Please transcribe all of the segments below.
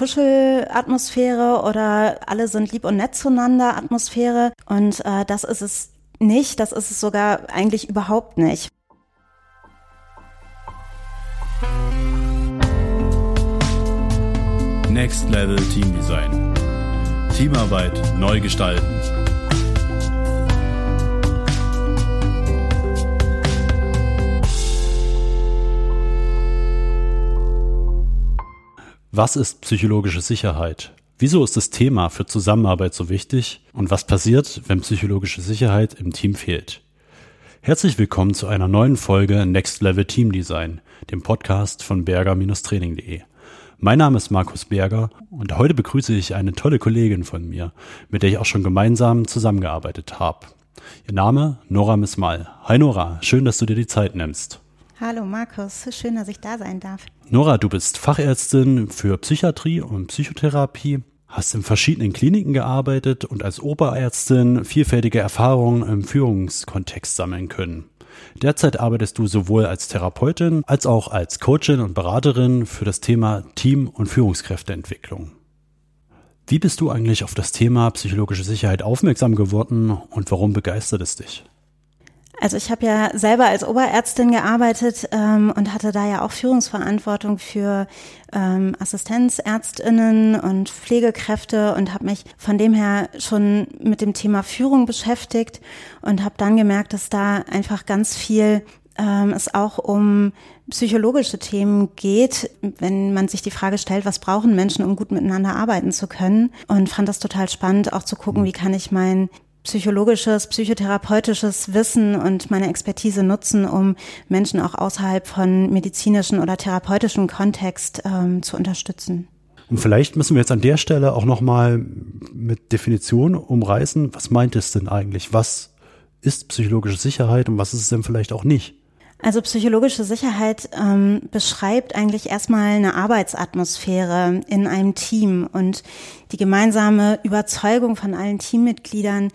Kuschelatmosphäre oder alle sind lieb und nett zueinander Atmosphäre. Und äh, das ist es nicht, das ist es sogar eigentlich überhaupt nicht. Next Level Team Design. Teamarbeit neu gestalten. Was ist psychologische Sicherheit? Wieso ist das Thema für Zusammenarbeit so wichtig? Und was passiert, wenn psychologische Sicherheit im Team fehlt? Herzlich willkommen zu einer neuen Folge Next Level Team Design, dem Podcast von berger-training.de. Mein Name ist Markus Berger und heute begrüße ich eine tolle Kollegin von mir, mit der ich auch schon gemeinsam zusammengearbeitet habe. Ihr Name Nora Mismal. Hi Nora, schön, dass du dir die Zeit nimmst. Hallo Markus, schön, dass ich da sein darf. Nora, du bist Fachärztin für Psychiatrie und Psychotherapie, hast in verschiedenen Kliniken gearbeitet und als Oberärztin vielfältige Erfahrungen im Führungskontext sammeln können. Derzeit arbeitest du sowohl als Therapeutin als auch als Coachin und Beraterin für das Thema Team- und Führungskräfteentwicklung. Wie bist du eigentlich auf das Thema psychologische Sicherheit aufmerksam geworden und warum begeistert es dich? Also ich habe ja selber als Oberärztin gearbeitet ähm, und hatte da ja auch Führungsverantwortung für ähm, Assistenzärztinnen und Pflegekräfte und habe mich von dem her schon mit dem Thema Führung beschäftigt und habe dann gemerkt, dass da einfach ganz viel ähm, es auch um psychologische Themen geht, wenn man sich die Frage stellt, was brauchen Menschen, um gut miteinander arbeiten zu können. Und fand das total spannend, auch zu gucken, wie kann ich mein psychologisches, psychotherapeutisches Wissen und meine Expertise nutzen, um Menschen auch außerhalb von medizinischen oder therapeutischen Kontext ähm, zu unterstützen. Und vielleicht müssen wir jetzt an der Stelle auch nochmal mit Definition umreißen. Was meint es denn eigentlich? Was ist psychologische Sicherheit und was ist es denn vielleicht auch nicht? Also psychologische Sicherheit ähm, beschreibt eigentlich erstmal eine Arbeitsatmosphäre in einem Team und die gemeinsame Überzeugung von allen Teammitgliedern,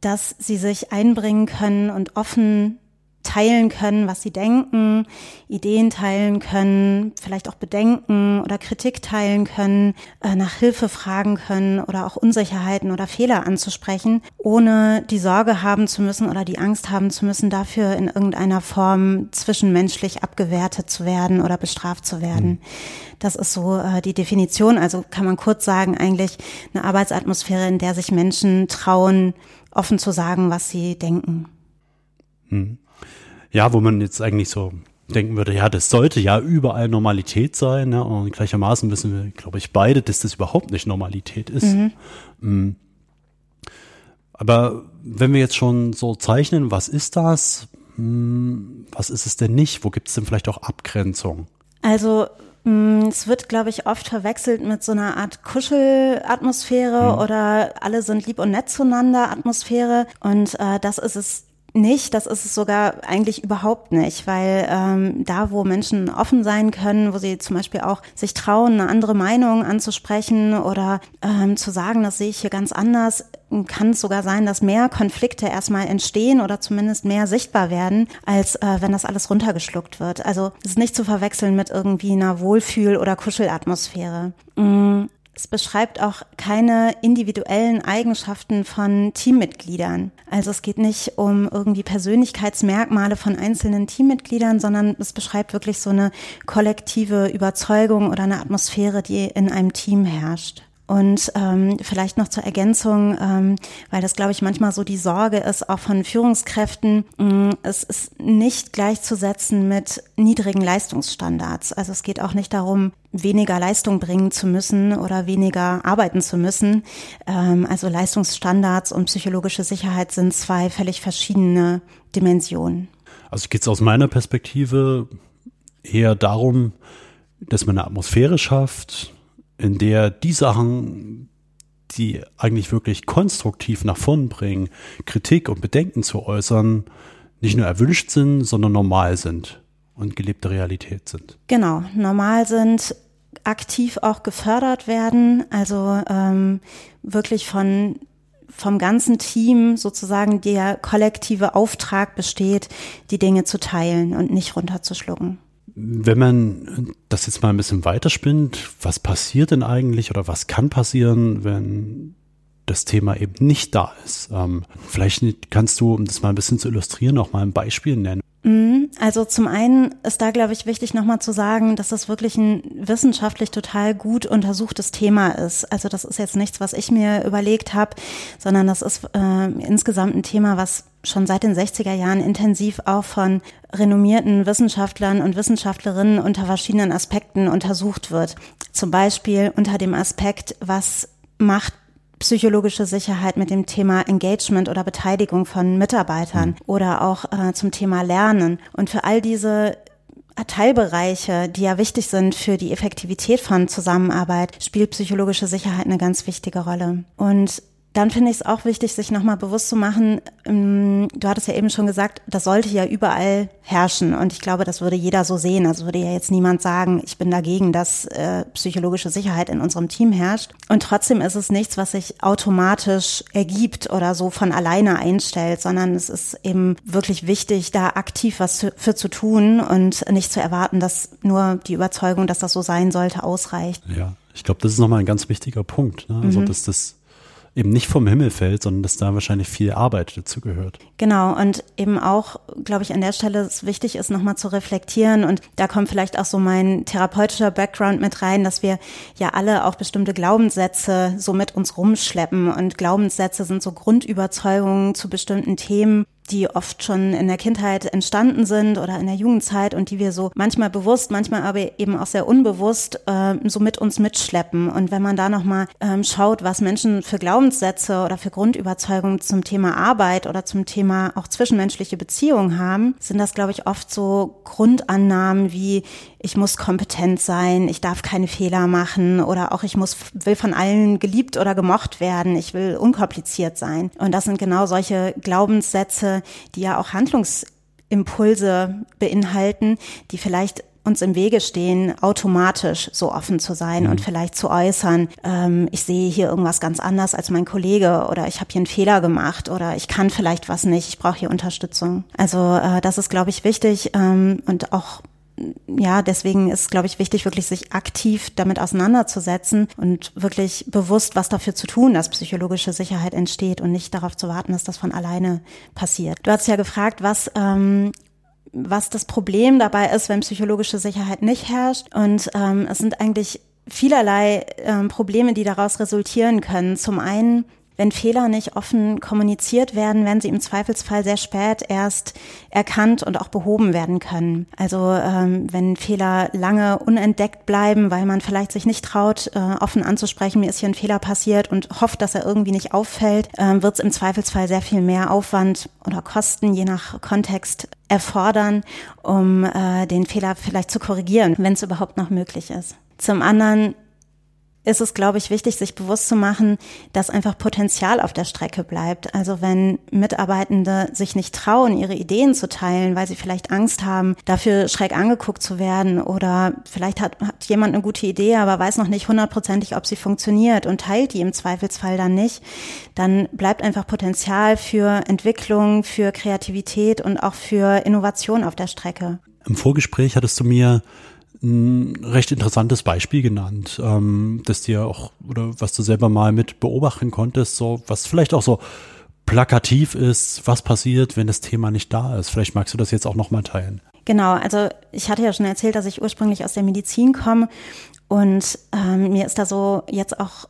dass sie sich einbringen können und offen teilen können, was sie denken, Ideen teilen können, vielleicht auch Bedenken oder Kritik teilen können, äh, nach Hilfe fragen können oder auch Unsicherheiten oder Fehler anzusprechen, ohne die Sorge haben zu müssen oder die Angst haben zu müssen, dafür in irgendeiner Form zwischenmenschlich abgewertet zu werden oder bestraft zu werden. Das ist so äh, die Definition. Also kann man kurz sagen, eigentlich eine Arbeitsatmosphäre, in der sich Menschen trauen, offen zu sagen, was sie denken. Mhm ja, wo man jetzt eigentlich so denken würde, ja, das sollte ja überall Normalität sein. Ne? Und gleichermaßen wissen wir, glaube ich, beide, dass das überhaupt nicht Normalität ist. Mhm. Mm. Aber wenn wir jetzt schon so zeichnen, was ist das? Mm, was ist es denn nicht? Wo gibt es denn vielleicht auch Abgrenzung? Also es wird, glaube ich, oft verwechselt mit so einer Art Kuschelatmosphäre mhm. oder alle sind lieb und nett zueinander Atmosphäre. Und äh, das ist es nicht, das ist es sogar eigentlich überhaupt nicht, weil ähm, da, wo Menschen offen sein können, wo sie zum Beispiel auch sich trauen, eine andere Meinung anzusprechen oder ähm, zu sagen, das sehe ich hier ganz anders, kann es sogar sein, dass mehr Konflikte erstmal entstehen oder zumindest mehr sichtbar werden, als äh, wenn das alles runtergeschluckt wird. Also es ist nicht zu verwechseln mit irgendwie einer Wohlfühl- oder Kuschelatmosphäre. Mm. Es beschreibt auch keine individuellen Eigenschaften von Teammitgliedern. Also es geht nicht um irgendwie Persönlichkeitsmerkmale von einzelnen Teammitgliedern, sondern es beschreibt wirklich so eine kollektive Überzeugung oder eine Atmosphäre, die in einem Team herrscht. Und ähm, vielleicht noch zur Ergänzung, ähm, weil das, glaube ich, manchmal so die Sorge ist, auch von Führungskräften, mh, mm, es ist nicht gleichzusetzen mit niedrigen Leistungsstandards. Also es geht auch nicht darum, weniger Leistung bringen zu müssen oder weniger arbeiten zu müssen. Ähm, also Leistungsstandards und psychologische Sicherheit sind zwei völlig verschiedene Dimensionen. Also geht es aus meiner Perspektive eher darum, dass man eine Atmosphäre schafft, in der die Sachen, die eigentlich wirklich konstruktiv nach vorn bringen, Kritik und Bedenken zu äußern, nicht nur erwünscht sind, sondern normal sind und gelebte Realität sind. Genau, normal sind, aktiv auch gefördert werden, also ähm, wirklich von vom ganzen Team sozusagen der kollektive Auftrag besteht, die Dinge zu teilen und nicht runterzuschlucken. Wenn man das jetzt mal ein bisschen weiterspinnt, was passiert denn eigentlich oder was kann passieren, wenn das Thema eben nicht da ist? Ähm, vielleicht kannst du, um das mal ein bisschen zu illustrieren, auch mal ein Beispiel nennen. Mhm. Also zum einen ist da, glaube ich, wichtig nochmal zu sagen, dass das wirklich ein wissenschaftlich total gut untersuchtes Thema ist. Also das ist jetzt nichts, was ich mir überlegt habe, sondern das ist äh, insgesamt ein Thema, was schon seit den 60er Jahren intensiv auch von renommierten Wissenschaftlern und Wissenschaftlerinnen unter verschiedenen Aspekten untersucht wird. Zum Beispiel unter dem Aspekt, was macht psychologische Sicherheit mit dem Thema Engagement oder Beteiligung von Mitarbeitern mhm. oder auch äh, zum Thema Lernen. Und für all diese Teilbereiche, die ja wichtig sind für die Effektivität von Zusammenarbeit, spielt psychologische Sicherheit eine ganz wichtige Rolle. Und dann finde ich es auch wichtig, sich nochmal bewusst zu machen, ähm, du hattest ja eben schon gesagt, das sollte ja überall herrschen. Und ich glaube, das würde jeder so sehen. Also würde ja jetzt niemand sagen, ich bin dagegen, dass äh, psychologische Sicherheit in unserem Team herrscht. Und trotzdem ist es nichts, was sich automatisch ergibt oder so von alleine einstellt, sondern es ist eben wirklich wichtig, da aktiv was für zu tun und nicht zu erwarten, dass nur die Überzeugung, dass das so sein sollte, ausreicht. Ja, ich glaube, das ist nochmal ein ganz wichtiger Punkt. Ne? Also, mhm. dass das eben nicht vom Himmel fällt, sondern dass da wahrscheinlich viel Arbeit dazu gehört. Genau, und eben auch, glaube ich, an der Stelle es wichtig ist, nochmal zu reflektieren. Und da kommt vielleicht auch so mein therapeutischer Background mit rein, dass wir ja alle auch bestimmte Glaubenssätze so mit uns rumschleppen. Und Glaubenssätze sind so Grundüberzeugungen zu bestimmten Themen, die oft schon in der Kindheit entstanden sind oder in der Jugendzeit und die wir so manchmal bewusst, manchmal aber eben auch sehr unbewusst äh, so mit uns mitschleppen. Und wenn man da nochmal ähm, schaut, was Menschen für Glaubenssätze oder für Grundüberzeugungen zum Thema Arbeit oder zum Thema auch zwischenmenschliche Beziehungen haben, sind das, glaube ich, oft so Grundannahmen wie ich muss kompetent sein, ich darf keine Fehler machen oder auch ich muss, will von allen geliebt oder gemocht werden, ich will unkompliziert sein. Und das sind genau solche Glaubenssätze, die ja auch Handlungsimpulse beinhalten, die vielleicht uns im Wege stehen, automatisch so offen zu sein mhm. und vielleicht zu äußern, ähm, ich sehe hier irgendwas ganz anders als mein Kollege oder ich habe hier einen Fehler gemacht oder ich kann vielleicht was nicht, ich brauche hier Unterstützung. Also äh, das ist, glaube ich, wichtig ähm, und auch ja, deswegen ist, glaube ich, wichtig, wirklich sich aktiv damit auseinanderzusetzen und wirklich bewusst was dafür zu tun, dass psychologische Sicherheit entsteht und nicht darauf zu warten, dass das von alleine passiert. Du hast ja gefragt, was ähm, was das Problem dabei ist, wenn psychologische Sicherheit nicht herrscht. Und ähm, es sind eigentlich vielerlei ähm, Probleme, die daraus resultieren können. Zum einen wenn Fehler nicht offen kommuniziert werden, werden sie im Zweifelsfall sehr spät erst erkannt und auch behoben werden können. Also ähm, wenn Fehler lange unentdeckt bleiben, weil man vielleicht sich nicht traut, äh, offen anzusprechen, mir ist hier ein Fehler passiert und hofft, dass er irgendwie nicht auffällt, äh, wird es im Zweifelsfall sehr viel mehr Aufwand oder Kosten, je nach Kontext, erfordern, um äh, den Fehler vielleicht zu korrigieren, wenn es überhaupt noch möglich ist. Zum anderen ist es, glaube ich, wichtig, sich bewusst zu machen, dass einfach Potenzial auf der Strecke bleibt. Also wenn Mitarbeitende sich nicht trauen, ihre Ideen zu teilen, weil sie vielleicht Angst haben, dafür schräg angeguckt zu werden oder vielleicht hat, hat jemand eine gute Idee, aber weiß noch nicht hundertprozentig, ob sie funktioniert und teilt die im Zweifelsfall dann nicht, dann bleibt einfach Potenzial für Entwicklung, für Kreativität und auch für Innovation auf der Strecke. Im Vorgespräch hattest du mir ein recht interessantes Beispiel genannt, ähm, das dir auch, oder was du selber mal mit beobachten konntest, so, was vielleicht auch so plakativ ist, was passiert, wenn das Thema nicht da ist. Vielleicht magst du das jetzt auch nochmal teilen. Genau, also ich hatte ja schon erzählt, dass ich ursprünglich aus der Medizin komme und ähm, mir ist da so jetzt auch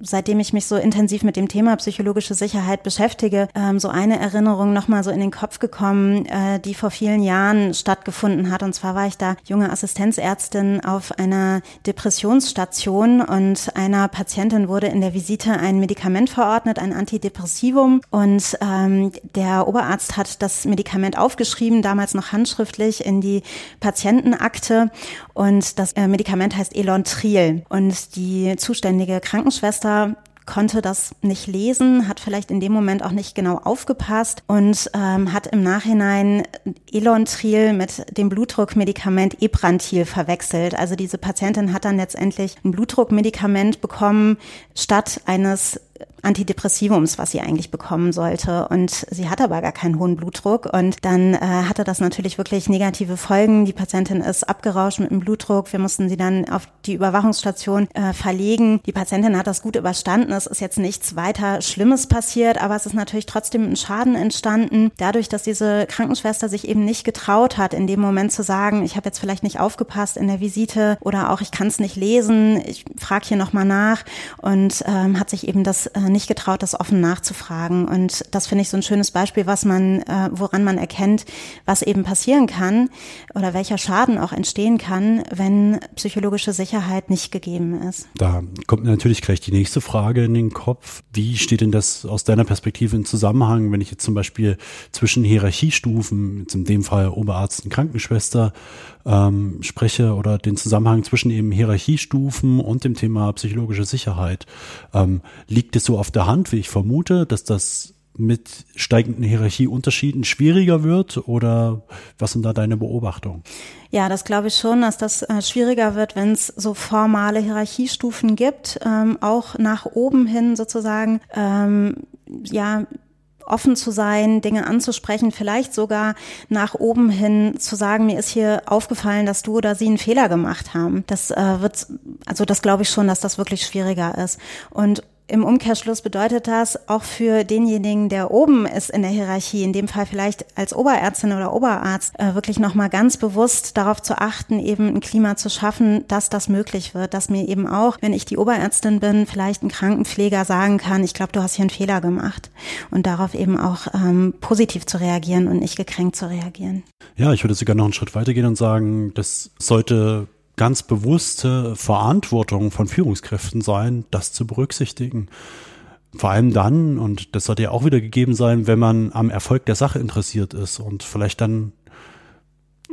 seitdem ich mich so intensiv mit dem Thema psychologische Sicherheit beschäftige, ähm, so eine Erinnerung nochmal so in den Kopf gekommen, äh, die vor vielen Jahren stattgefunden hat. Und zwar war ich da junge Assistenzärztin auf einer Depressionsstation und einer Patientin wurde in der Visite ein Medikament verordnet, ein Antidepressivum. Und ähm, der Oberarzt hat das Medikament aufgeschrieben, damals noch handschriftlich in die Patientenakte. Und das äh, Medikament heißt Elontril. Und die zuständige Krankenschwester Krankenschwester konnte das nicht lesen, hat vielleicht in dem Moment auch nicht genau aufgepasst und ähm, hat im Nachhinein Elontril mit dem Blutdruckmedikament Ebrantil verwechselt. Also diese Patientin hat dann letztendlich ein Blutdruckmedikament bekommen statt eines Antidepressivums, was sie eigentlich bekommen sollte. Und sie hat aber gar keinen hohen Blutdruck. Und dann äh, hatte das natürlich wirklich negative Folgen. Die Patientin ist abgerauscht mit dem Blutdruck. Wir mussten sie dann auf die Überwachungsstation äh, verlegen. Die Patientin hat das gut überstanden. Es ist jetzt nichts weiter Schlimmes passiert, aber es ist natürlich trotzdem ein Schaden entstanden. Dadurch, dass diese Krankenschwester sich eben nicht getraut hat, in dem Moment zu sagen, ich habe jetzt vielleicht nicht aufgepasst in der Visite oder auch ich kann es nicht lesen, ich frage hier nochmal nach und ähm, hat sich eben das äh, nicht getraut, das offen nachzufragen. Und das finde ich so ein schönes Beispiel, was man, äh, woran man erkennt, was eben passieren kann oder welcher Schaden auch entstehen kann, wenn psychologische Sicherheit nicht gegeben ist. Da kommt natürlich gleich die nächste Frage in den Kopf. Wie steht denn das aus deiner Perspektive in Zusammenhang, wenn ich jetzt zum Beispiel zwischen Hierarchiestufen, jetzt in dem Fall Oberarzt und Krankenschwester, ähm, spreche oder den Zusammenhang zwischen eben Hierarchiestufen und dem Thema psychologische Sicherheit. Ähm, liegt es so auf der Hand, wie ich vermute, dass das mit steigenden Hierarchieunterschieden schwieriger wird oder was sind da deine Beobachtungen? Ja, das glaube ich schon, dass das äh, schwieriger wird, wenn es so formale Hierarchiestufen gibt, ähm, auch nach oben hin sozusagen. Ähm, ja, offen zu sein, Dinge anzusprechen, vielleicht sogar nach oben hin zu sagen, mir ist hier aufgefallen, dass du oder sie einen Fehler gemacht haben. Das äh, wird, also das glaube ich schon, dass das wirklich schwieriger ist. Und im Umkehrschluss bedeutet das auch für denjenigen, der oben ist in der Hierarchie, in dem Fall vielleicht als Oberärztin oder Oberarzt, äh, wirklich nochmal ganz bewusst darauf zu achten, eben ein Klima zu schaffen, dass das möglich wird, dass mir eben auch, wenn ich die Oberärztin bin, vielleicht ein Krankenpfleger sagen kann, ich glaube, du hast hier einen Fehler gemacht und darauf eben auch ähm, positiv zu reagieren und nicht gekränkt zu reagieren. Ja, ich würde sogar noch einen Schritt weitergehen und sagen, das sollte ganz bewusste Verantwortung von Führungskräften sein, das zu berücksichtigen. Vor allem dann, und das sollte ja auch wieder gegeben sein, wenn man am Erfolg der Sache interessiert ist und vielleicht dann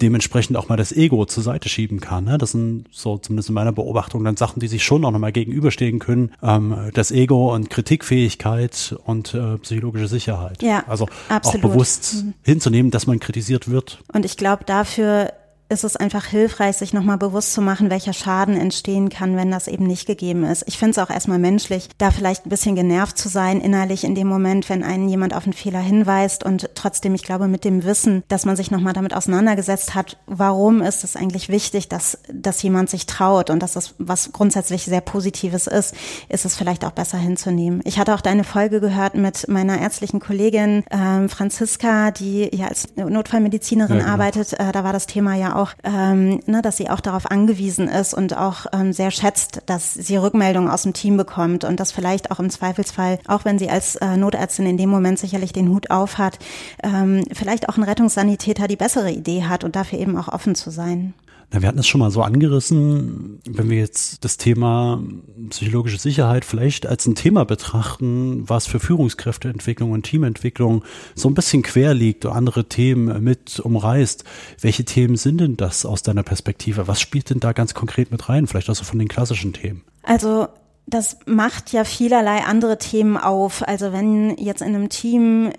dementsprechend auch mal das Ego zur Seite schieben kann. Ne? Das sind so zumindest in meiner Beobachtung dann Sachen, die sich schon auch nochmal gegenüberstehen können. Ähm, das Ego und Kritikfähigkeit und äh, psychologische Sicherheit. Ja, also absolut. auch bewusst mhm. hinzunehmen, dass man kritisiert wird. Und ich glaube, dafür ist es einfach hilfreich, sich nochmal bewusst zu machen, welcher Schaden entstehen kann, wenn das eben nicht gegeben ist. Ich finde es auch erstmal menschlich, da vielleicht ein bisschen genervt zu sein innerlich in dem Moment, wenn einen jemand auf einen Fehler hinweist und trotzdem, ich glaube, mit dem Wissen, dass man sich nochmal damit auseinandergesetzt hat, warum ist es eigentlich wichtig, dass, dass jemand sich traut und dass das was grundsätzlich sehr Positives ist, ist es vielleicht auch besser hinzunehmen. Ich hatte auch deine Folge gehört mit meiner ärztlichen Kollegin ähm, Franziska, die ja als Notfallmedizinerin ja, genau. arbeitet. Äh, da war das Thema ja auch auch, ähm, ne, dass sie auch darauf angewiesen ist und auch ähm, sehr schätzt, dass sie Rückmeldungen aus dem Team bekommt und das vielleicht auch im Zweifelsfall, auch wenn sie als äh, Notärztin in dem Moment sicherlich den Hut auf hat, ähm, vielleicht auch ein Rettungssanitäter die bessere Idee hat und dafür eben auch offen zu sein. Na, wir hatten es schon mal so angerissen, wenn wir jetzt das Thema psychologische Sicherheit vielleicht als ein Thema betrachten, was für Führungskräfteentwicklung und Teamentwicklung so ein bisschen quer liegt oder andere Themen mit umreißt. Welche Themen sind denn das aus deiner Perspektive? Was spielt denn da ganz konkret mit rein? Vielleicht auch so von den klassischen Themen. Also das macht ja vielerlei andere Themen auf. Also wenn jetzt in einem Team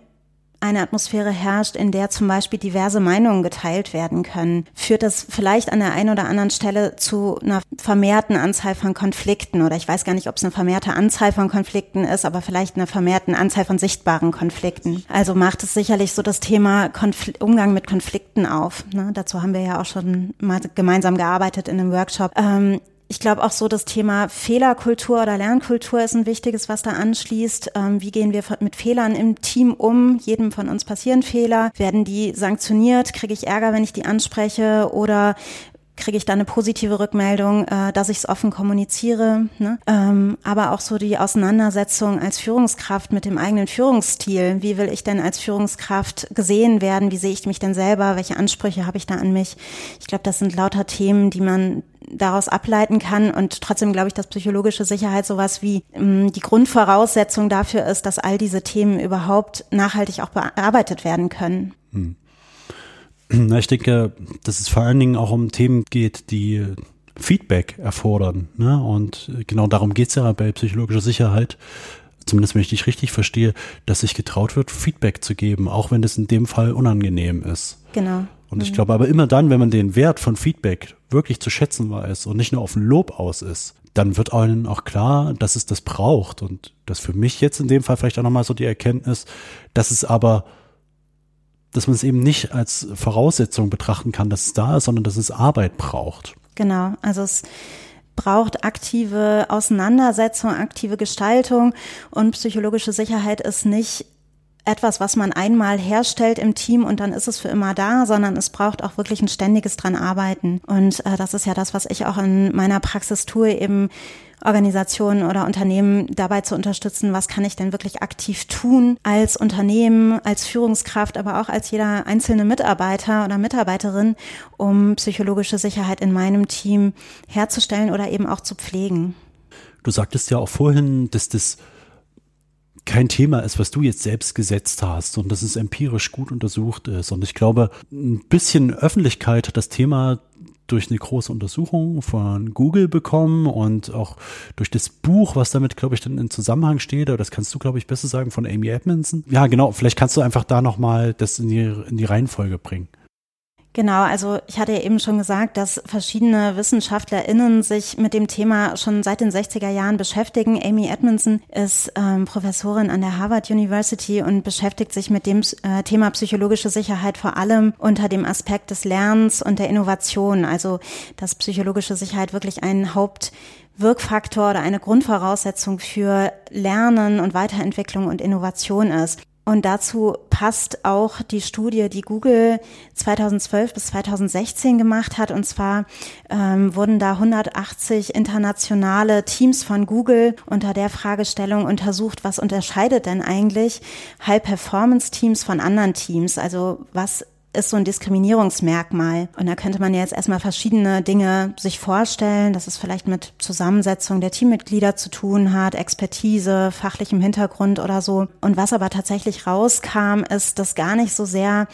eine Atmosphäre herrscht, in der zum Beispiel diverse Meinungen geteilt werden können, führt das vielleicht an der einen oder anderen Stelle zu einer vermehrten Anzahl von Konflikten oder ich weiß gar nicht, ob es eine vermehrte Anzahl von Konflikten ist, aber vielleicht eine vermehrten Anzahl von sichtbaren Konflikten. Also macht es sicherlich so das Thema Konfl Umgang mit Konflikten auf. Ne? Dazu haben wir ja auch schon mal gemeinsam gearbeitet in einem Workshop. Ähm, ich glaube auch so, das Thema Fehlerkultur oder Lernkultur ist ein wichtiges, was da anschließt. Ähm, wie gehen wir mit Fehlern im Team um? Jedem von uns passieren Fehler. Werden die sanktioniert? Kriege ich Ärger, wenn ich die anspreche? Oder kriege ich da eine positive Rückmeldung, äh, dass ich es offen kommuniziere. Ne? Ähm, aber auch so die Auseinandersetzung als Führungskraft mit dem eigenen Führungsstil. Wie will ich denn als Führungskraft gesehen werden? Wie sehe ich mich denn selber? Welche Ansprüche habe ich da an mich? Ich glaube, das sind lauter Themen, die man daraus ableiten kann. Und trotzdem glaube ich, dass psychologische Sicherheit sowas wie ähm, die Grundvoraussetzung dafür ist, dass all diese Themen überhaupt nachhaltig auch bearbeitet werden können. Hm. Na, ich denke, dass es vor allen Dingen auch um Themen geht, die Feedback erfordern. Ne? Und genau darum geht es ja bei psychologischer Sicherheit. Zumindest wenn ich dich richtig verstehe, dass sich getraut wird, Feedback zu geben, auch wenn es in dem Fall unangenehm ist. Genau. Und ich glaube aber immer dann, wenn man den Wert von Feedback wirklich zu schätzen weiß und nicht nur auf ein Lob aus ist, dann wird einem auch klar, dass es das braucht. Und das für mich jetzt in dem Fall vielleicht auch nochmal so die Erkenntnis, dass es aber, dass man es eben nicht als Voraussetzung betrachten kann, dass es da ist, sondern dass es Arbeit braucht. Genau, also es braucht aktive Auseinandersetzung, aktive Gestaltung und psychologische Sicherheit ist nicht etwas, was man einmal herstellt im Team und dann ist es für immer da, sondern es braucht auch wirklich ein ständiges dran arbeiten. Und äh, das ist ja das, was ich auch in meiner Praxis tue, eben Organisationen oder Unternehmen dabei zu unterstützen, was kann ich denn wirklich aktiv tun als Unternehmen, als Führungskraft, aber auch als jeder einzelne Mitarbeiter oder Mitarbeiterin, um psychologische Sicherheit in meinem Team herzustellen oder eben auch zu pflegen. Du sagtest ja auch vorhin, dass das kein Thema ist, was du jetzt selbst gesetzt hast und dass es empirisch gut untersucht ist. Und ich glaube, ein bisschen Öffentlichkeit hat das Thema durch eine große Untersuchung von Google bekommen und auch durch das Buch, was damit, glaube ich, dann in Zusammenhang steht, aber das kannst du, glaube ich, besser sagen, von Amy Edmondson. Ja, genau, vielleicht kannst du einfach da nochmal das in die, in die Reihenfolge bringen. Genau, also ich hatte ja eben schon gesagt, dass verschiedene WissenschaftlerInnen sich mit dem Thema schon seit den 60er Jahren beschäftigen. Amy Edmondson ist ähm, Professorin an der Harvard University und beschäftigt sich mit dem äh, Thema psychologische Sicherheit vor allem unter dem Aspekt des Lernens und der Innovation. Also, dass psychologische Sicherheit wirklich ein Hauptwirkfaktor oder eine Grundvoraussetzung für Lernen und Weiterentwicklung und Innovation ist. Und dazu passt auch die Studie, die Google 2012 bis 2016 gemacht hat. Und zwar ähm, wurden da 180 internationale Teams von Google unter der Fragestellung untersucht, was unterscheidet denn eigentlich High-Performance-Teams von anderen Teams? Also was ist so ein Diskriminierungsmerkmal. Und da könnte man jetzt erstmal verschiedene Dinge sich vorstellen, dass es vielleicht mit Zusammensetzung der Teammitglieder zu tun hat, Expertise, fachlichem Hintergrund oder so. Und was aber tatsächlich rauskam, ist, dass gar nicht so sehr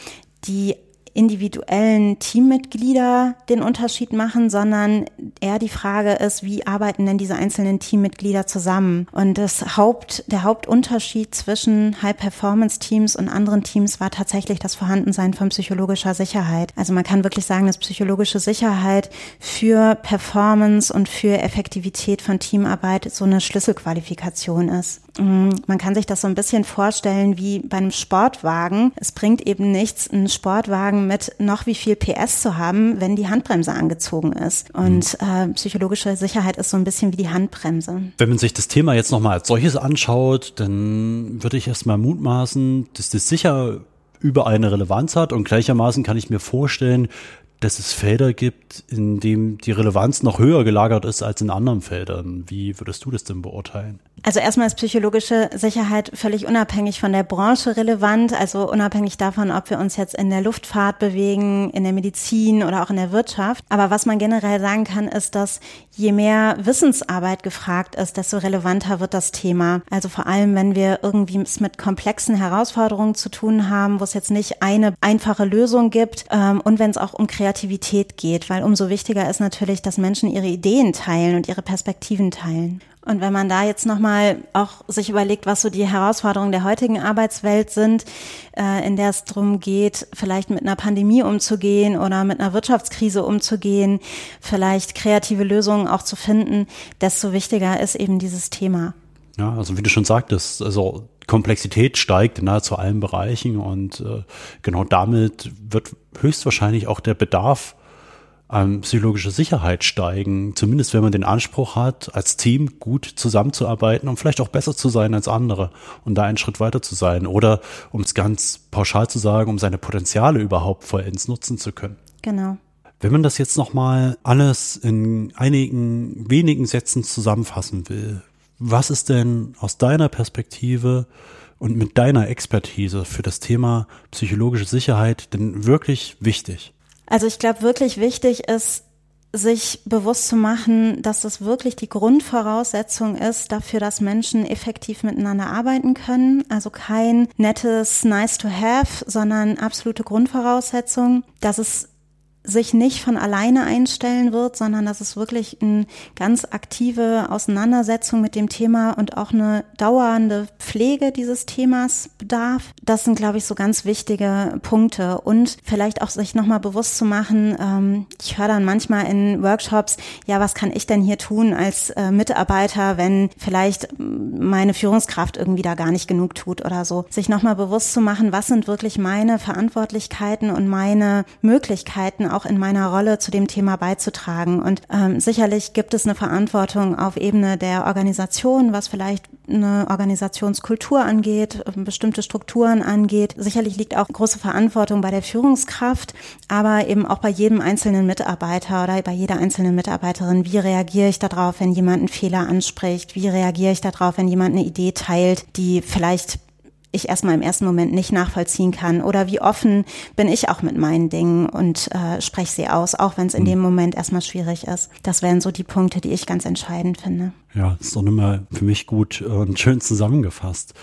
die individuellen Teammitglieder den Unterschied machen, sondern eher die Frage ist, wie arbeiten denn diese einzelnen Teammitglieder zusammen? Und das Haupt, der Hauptunterschied zwischen High-Performance-Teams und anderen Teams war tatsächlich das Vorhandensein von psychologischer Sicherheit. Also man kann wirklich sagen, dass psychologische Sicherheit für Performance und für Effektivität von Teamarbeit so eine Schlüsselqualifikation ist. Mm, man kann sich das so ein bisschen vorstellen wie bei einem Sportwagen. Es bringt eben nichts, einen Sportwagen mit noch wie viel PS zu haben, wenn die Handbremse angezogen ist. Und mhm. äh, psychologische Sicherheit ist so ein bisschen wie die Handbremse. Wenn man sich das Thema jetzt nochmal als solches anschaut, dann würde ich erstmal mutmaßen, dass das sicher überall eine Relevanz hat und gleichermaßen kann ich mir vorstellen, dass es Felder gibt, in dem die Relevanz noch höher gelagert ist als in anderen Feldern. Wie würdest du das denn beurteilen? Also erstmal ist psychologische Sicherheit völlig unabhängig von der Branche relevant, also unabhängig davon, ob wir uns jetzt in der Luftfahrt bewegen, in der Medizin oder auch in der Wirtschaft. Aber was man generell sagen kann, ist, dass je mehr Wissensarbeit gefragt ist, desto relevanter wird das Thema. Also vor allem, wenn wir irgendwie es mit komplexen Herausforderungen zu tun haben, wo es jetzt nicht eine einfache Lösung gibt ähm, und wenn es auch um Kreativität geht, weil umso wichtiger ist natürlich, dass Menschen ihre Ideen teilen und ihre Perspektiven teilen. Und wenn man da jetzt nochmal auch sich überlegt, was so die Herausforderungen der heutigen Arbeitswelt sind, äh, in der es darum geht, vielleicht mit einer Pandemie umzugehen oder mit einer Wirtschaftskrise umzugehen, vielleicht kreative Lösungen auch zu finden, desto wichtiger ist eben dieses Thema. Ja, also wie du schon sagtest, also Komplexität steigt in nahezu allen Bereichen und äh, genau damit wird höchstwahrscheinlich auch der Bedarf ähm, psychologische Sicherheit steigen. Zumindest wenn man den Anspruch hat, als Team gut zusammenzuarbeiten und vielleicht auch besser zu sein als andere und da einen Schritt weiter zu sein. Oder um es ganz pauschal zu sagen, um seine Potenziale überhaupt vollends nutzen zu können. Genau. Wenn man das jetzt nochmal alles in einigen wenigen Sätzen zusammenfassen will, was ist denn aus deiner Perspektive und mit deiner Expertise für das Thema psychologische Sicherheit denn wirklich wichtig? Also ich glaube, wirklich wichtig ist, sich bewusst zu machen, dass das wirklich die Grundvoraussetzung ist dafür, dass Menschen effektiv miteinander arbeiten können. Also kein nettes Nice to have, sondern absolute Grundvoraussetzung, dass es sich nicht von alleine einstellen wird, sondern dass es wirklich eine ganz aktive Auseinandersetzung mit dem Thema und auch eine dauernde Pflege dieses Themas bedarf. Das sind, glaube ich, so ganz wichtige Punkte. Und vielleicht auch sich nochmal bewusst zu machen, ähm, ich höre dann manchmal in Workshops, ja, was kann ich denn hier tun als äh, Mitarbeiter, wenn vielleicht meine Führungskraft irgendwie da gar nicht genug tut oder so. Sich nochmal bewusst zu machen, was sind wirklich meine Verantwortlichkeiten und meine Möglichkeiten, auch in meiner Rolle zu dem Thema beizutragen. Und ähm, sicherlich gibt es eine Verantwortung auf Ebene der Organisation, was vielleicht eine Organisationskultur angeht, ähm, bestimmte Strukturen angeht. Sicherlich liegt auch große Verantwortung bei der Führungskraft, aber eben auch bei jedem einzelnen Mitarbeiter oder bei jeder einzelnen Mitarbeiterin. Wie reagiere ich darauf, wenn jemand einen Fehler anspricht? Wie reagiere ich darauf, wenn jemand eine Idee teilt, die vielleicht ich erstmal im ersten Moment nicht nachvollziehen kann oder wie offen bin ich auch mit meinen Dingen und äh, spreche sie aus, auch wenn es in mhm. dem Moment erstmal schwierig ist. Das wären so die Punkte, die ich ganz entscheidend finde. Ja, ist auch immer für mich gut und schön zusammengefasst.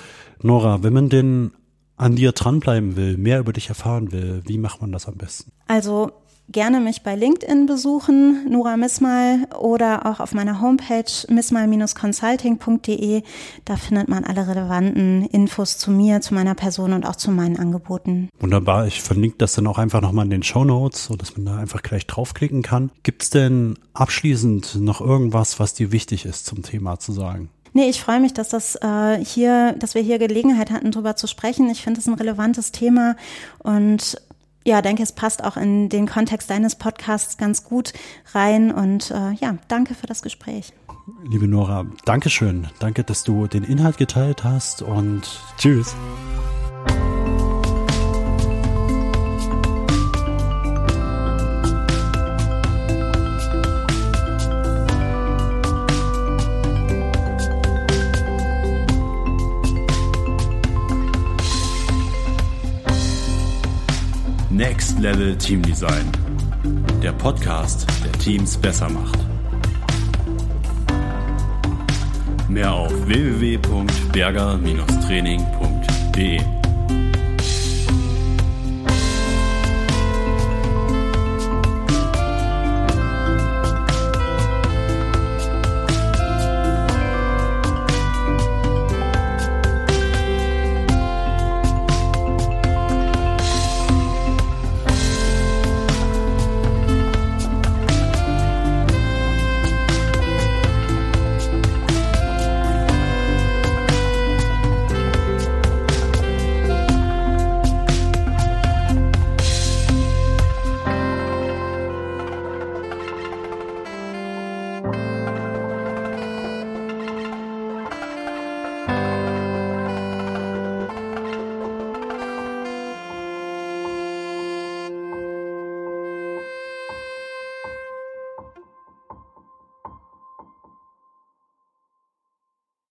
Nora, wenn man denn an dir dranbleiben will, mehr über dich erfahren will, wie macht man das am besten? Also gerne mich bei LinkedIn besuchen, Nora Missmal, oder auch auf meiner Homepage missmal-consulting.de. Da findet man alle relevanten Infos zu mir, zu meiner Person und auch zu meinen Angeboten. Wunderbar. Ich verlinke das dann auch einfach nochmal in den Show Notes, sodass man da einfach gleich draufklicken kann. Gibt es denn abschließend noch irgendwas, was dir wichtig ist zum Thema zu sagen? Nee, ich freue mich, dass das äh, hier, dass wir hier Gelegenheit hatten, darüber zu sprechen. Ich finde es ein relevantes Thema und ja, denke, es passt auch in den Kontext deines Podcasts ganz gut rein. Und äh, ja, danke für das Gespräch. Liebe Nora, danke schön. Danke, dass du den Inhalt geteilt hast und tschüss. Next Level Team Design. Der Podcast, der Teams besser macht. Mehr auf www.berger-training.de